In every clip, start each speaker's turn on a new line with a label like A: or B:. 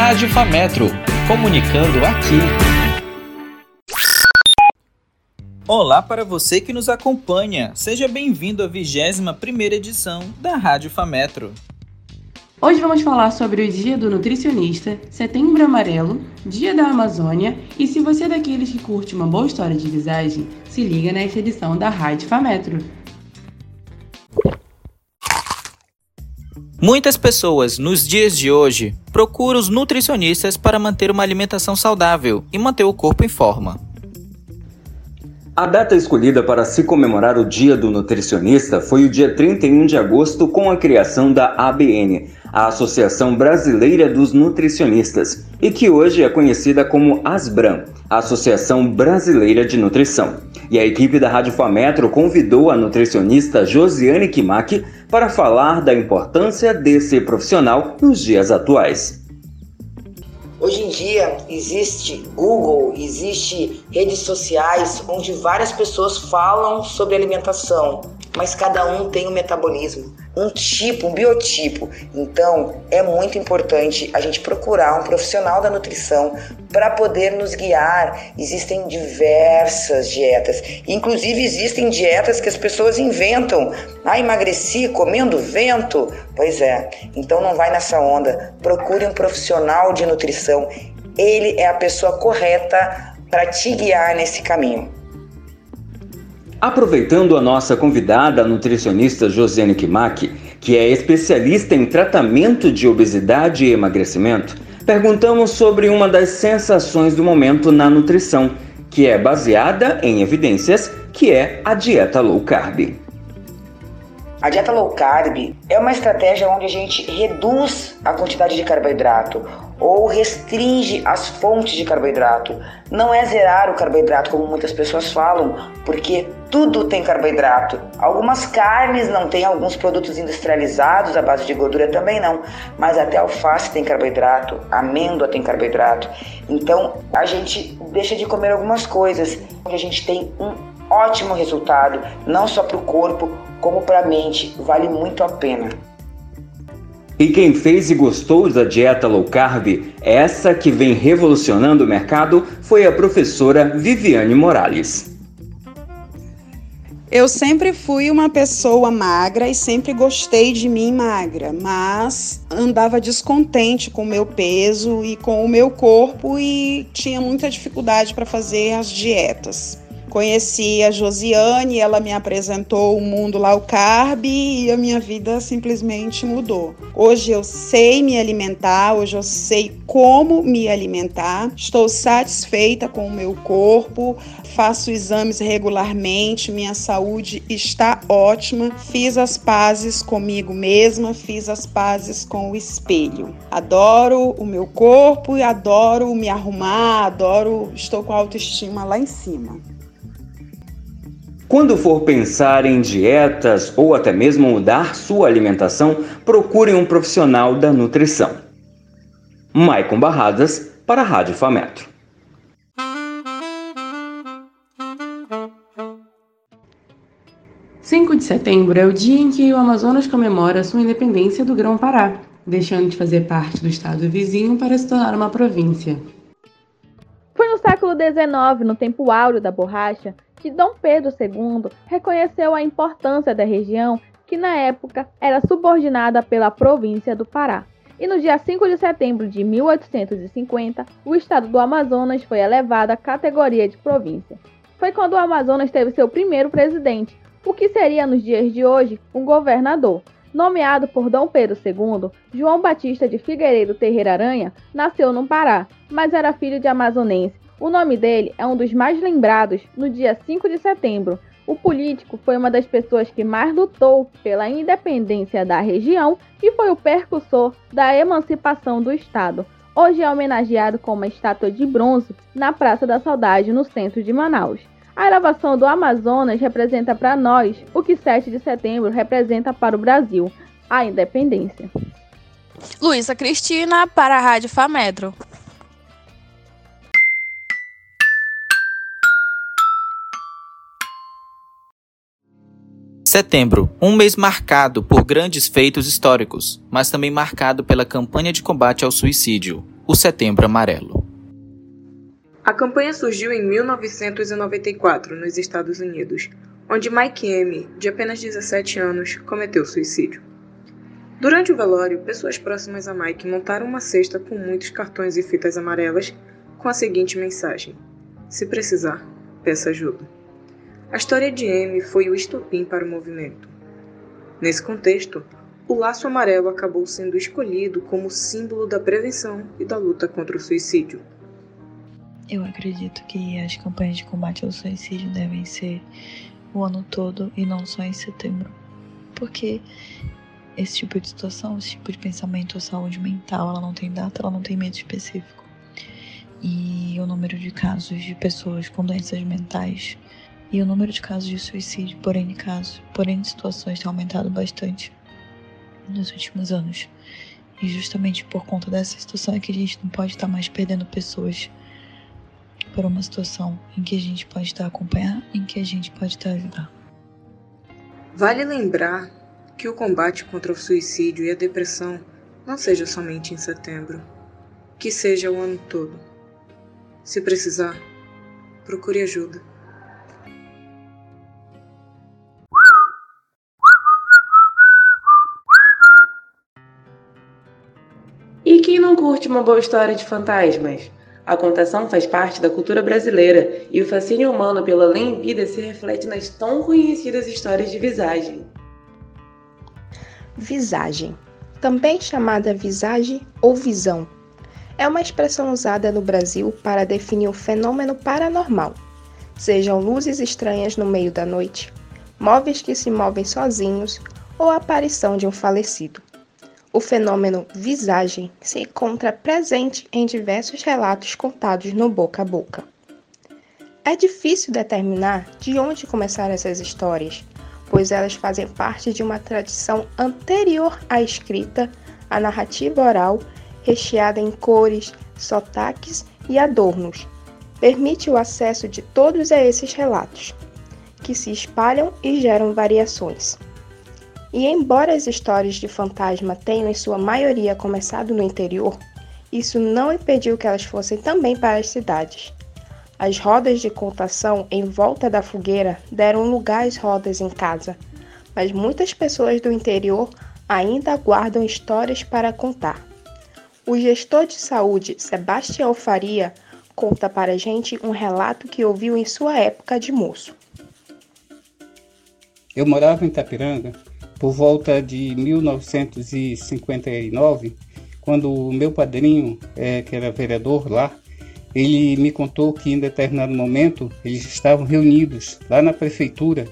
A: Rádio Fametro, comunicando aqui.
B: Olá para você que nos acompanha. Seja bem-vindo à 21 primeira edição da Rádio Fametro.
C: Hoje vamos falar sobre o Dia do Nutricionista, Setembro Amarelo, Dia da Amazônia e se você é daqueles que curte uma boa história de visagem, se liga nessa edição da Rádio Fametro.
B: Muitas pessoas, nos dias de hoje, procuram os nutricionistas para manter uma alimentação saudável e manter o corpo em forma.
D: A data escolhida para se comemorar o Dia do Nutricionista foi o dia 31 de agosto, com a criação da ABN, a Associação Brasileira dos Nutricionistas, e que hoje é conhecida como ASBRAM, Associação Brasileira de Nutrição. E a equipe da Rádio Fametro convidou a nutricionista Josiane Kimaki para falar da importância desse profissional nos dias atuais.
E: Hoje em dia existe Google, existe redes sociais onde várias pessoas falam sobre alimentação, mas cada um tem um metabolismo, um tipo, um biotipo. Então é muito importante a gente procurar um profissional da nutrição para poder nos guiar. Existem diversas dietas, inclusive existem dietas que as pessoas inventam. Ah, emagreci comendo vento. Pois é, então não vai nessa onda. Procure um profissional de nutrição. Ele é a pessoa correta para te guiar nesse caminho.
D: Aproveitando a nossa convidada, a nutricionista Josiane Kimaki, que é especialista em tratamento de obesidade e emagrecimento, perguntamos sobre uma das sensações do momento na nutrição, que é baseada em evidências, que é a dieta low carb.
E: A dieta low carb é uma estratégia onde a gente reduz a quantidade de carboidrato ou restringe as fontes de carboidrato. Não é zerar o carboidrato como muitas pessoas falam, porque tudo tem carboidrato. Algumas carnes não têm, alguns produtos industrializados à base de gordura também não, mas até alface tem carboidrato, amêndoa tem carboidrato. Então a gente deixa de comer algumas coisas, onde a gente tem um ótimo resultado, não só para o corpo, como para a mente. Vale muito a pena.
D: E quem fez e gostou da dieta low carb, essa que vem revolucionando o mercado, foi a professora Viviane Morales.
F: Eu sempre fui uma pessoa magra e sempre gostei de mim magra, mas andava descontente com o meu peso e com o meu corpo e tinha muita dificuldade para fazer as dietas. Conheci a Josiane, ela me apresentou o mundo low carb e a minha vida simplesmente mudou. Hoje eu sei me alimentar, hoje eu sei como me alimentar, estou satisfeita com o meu corpo, faço exames regularmente, minha saúde está ótima, fiz as pazes comigo mesma, fiz as pazes com o espelho. Adoro o meu corpo e adoro me arrumar, adoro, estou com a autoestima lá em cima.
D: Quando for pensar em dietas ou até mesmo mudar sua alimentação, procure um profissional da nutrição. Maicon Barradas para a Rádio Fametro.
C: Cinco de setembro é o dia em que o Amazonas comemora sua independência do Grão-Pará, deixando de fazer parte do estado vizinho para se tornar uma província.
G: Foi no século XIX, no tempo áureo da borracha, que Dom Pedro II reconheceu a importância da região que na época era subordinada pela província do Pará. E no dia 5 de setembro de 1850, o estado do Amazonas foi elevado à categoria de província. Foi quando o Amazonas teve seu primeiro presidente, o que seria nos dias de hoje um governador. Nomeado por Dom Pedro II, João Batista de Figueiredo Terreira Aranha nasceu no Pará, mas era filho de amazonense o nome dele é um dos mais lembrados no dia 5 de setembro. O político foi uma das pessoas que mais lutou pela independência da região e foi o percussor da emancipação do Estado. Hoje é homenageado com uma estátua de bronze na Praça da Saudade, no centro de Manaus. A elevação do Amazonas representa para nós o que 7 de setembro representa para o Brasil, a independência.
H: Luísa Cristina, para a Rádio Fametro.
B: Setembro, um mês marcado por grandes feitos históricos, mas também marcado pela campanha de combate ao suicídio. o Setembro Amarelo.
I: A campanha surgiu em 1994, nos Estados Unidos, onde Mike M., de apenas 17 anos, cometeu suicídio. Durante o velório, pessoas próximas a Mike montaram uma cesta com muitos cartões e fitas amarelas com a seguinte mensagem: Se precisar, peça ajuda. A história de M foi o estopim para o movimento. Nesse contexto, o laço amarelo acabou sendo escolhido como símbolo da prevenção e da luta contra o suicídio.
J: Eu acredito que as campanhas de combate ao suicídio devem ser o ano todo e não só em setembro. Porque esse tipo de situação, esse tipo de pensamento, a saúde mental, ela não tem data, ela não tem medo específico. E o número de casos de pessoas com doenças mentais e o número de casos de suicídio por N casos, por N situações tem aumentado bastante nos últimos anos. E justamente por conta dessa situação é que a gente não pode estar mais perdendo pessoas por uma situação em que a gente pode estar acompanhar, em que a gente pode estar ajudar.
I: Vale lembrar que o combate contra o suicídio e a depressão não seja somente em setembro, que seja o ano todo. Se precisar, procure ajuda.
C: Curte uma boa história de fantasmas? A contação faz parte da cultura brasileira e o fascínio humano pela além-vida se reflete nas tão conhecidas histórias de visagem.
K: Visagem, também chamada visagem ou visão, é uma expressão usada no Brasil para definir um fenômeno paranormal, sejam luzes estranhas no meio da noite, móveis que se movem sozinhos ou a aparição de um falecido. O fenômeno visagem se encontra presente em diversos relatos contados no boca a boca. É difícil determinar de onde começaram essas histórias, pois elas fazem parte de uma tradição anterior à escrita, à narrativa oral, recheada em cores, sotaques e adornos. Permite o acesso de todos a esses relatos, que se espalham e geram variações. E embora as histórias de fantasma tenham em sua maioria começado no interior, isso não impediu que elas fossem também para as cidades. As rodas de contação em volta da fogueira deram lugar às rodas em casa, mas muitas pessoas do interior ainda guardam histórias para contar. O gestor de saúde Sebastião Faria conta para a gente um relato que ouviu em sua época de moço.
L: Eu morava em Itapiranga por volta de 1959, quando o meu padrinho, é, que era vereador lá, ele me contou que em determinado momento eles estavam reunidos lá na prefeitura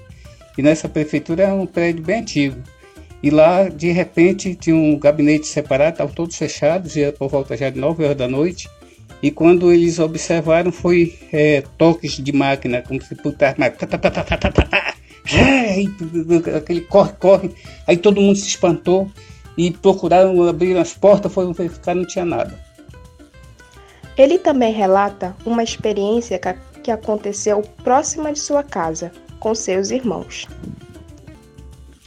L: e nessa prefeitura era um prédio bem antigo. E lá de repente tinha um gabinete separado, estavam todos fechados, já por volta já de 9 horas da noite e quando eles observaram foi é, toques de máquina, como se pudesse aquele corre, corre, aí todo mundo se espantou e procuraram abrir as portas, foram verificar, não tinha nada.
K: Ele também relata uma experiência que aconteceu próxima de sua casa, com seus irmãos.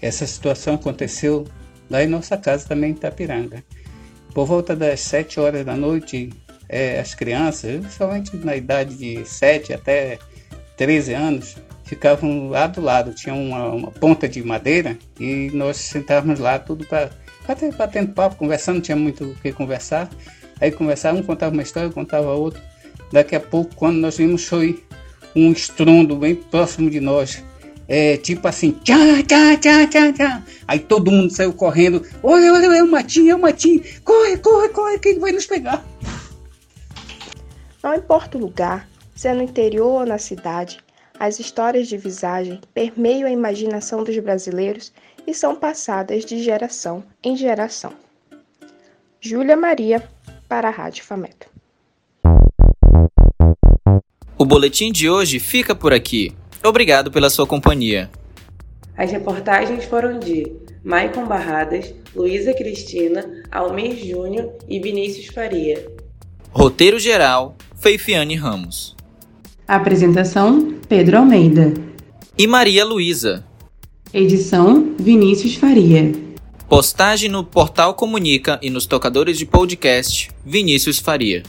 L: Essa situação aconteceu lá em nossa casa também em Itapiranga. Por volta das 7 horas da noite, é, as crianças, principalmente na idade de 7 até 13 anos, ficavam lá do lado. Tinha uma, uma ponta de madeira e nós sentávamos lá tudo para batendo papo, conversando, não tinha muito o que conversar. Aí conversava, um contava uma história, contava outra. Daqui a pouco, quando nós vimos, foi um estrondo bem próximo de nós. É, tipo assim, tchá, tchá, tchá, tchá, tchá. Aí todo mundo saiu correndo. Olha, olha, é o Matinho, é o Matinho. Corre, corre, corre, que ele vai nos pegar.
K: Não importa o lugar, se é no interior ou na cidade, as histórias de visagem permeiam a imaginação dos brasileiros e são passadas de geração em geração. Júlia Maria para a Rádio Fameto.
B: O boletim de hoje fica por aqui. Obrigado pela sua companhia.
C: As reportagens foram de Maicon Barradas, Luísa Cristina, Almir Júnior e Vinícius Faria.
B: Roteiro geral, Feifiane Ramos.
C: Apresentação, Pedro Almeida.
B: E Maria Luísa.
C: Edição, Vinícius Faria.
B: Postagem no Portal Comunica e nos tocadores de podcast, Vinícius Faria.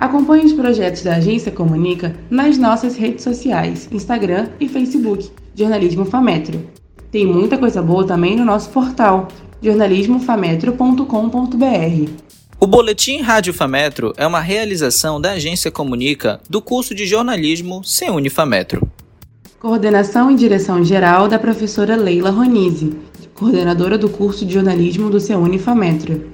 C: Acompanhe os projetos da Agência Comunica nas nossas redes sociais, Instagram e Facebook, Jornalismo Fametro. Tem muita coisa boa também no nosso portal, jornalismofametro.com.br.
B: O Boletim Rádio Fametro é uma realização da Agência Comunica do curso de jornalismo Seune Fametro.
C: Coordenação e direção geral da professora Leila Ronise, coordenadora do curso de jornalismo do Seune Fametro.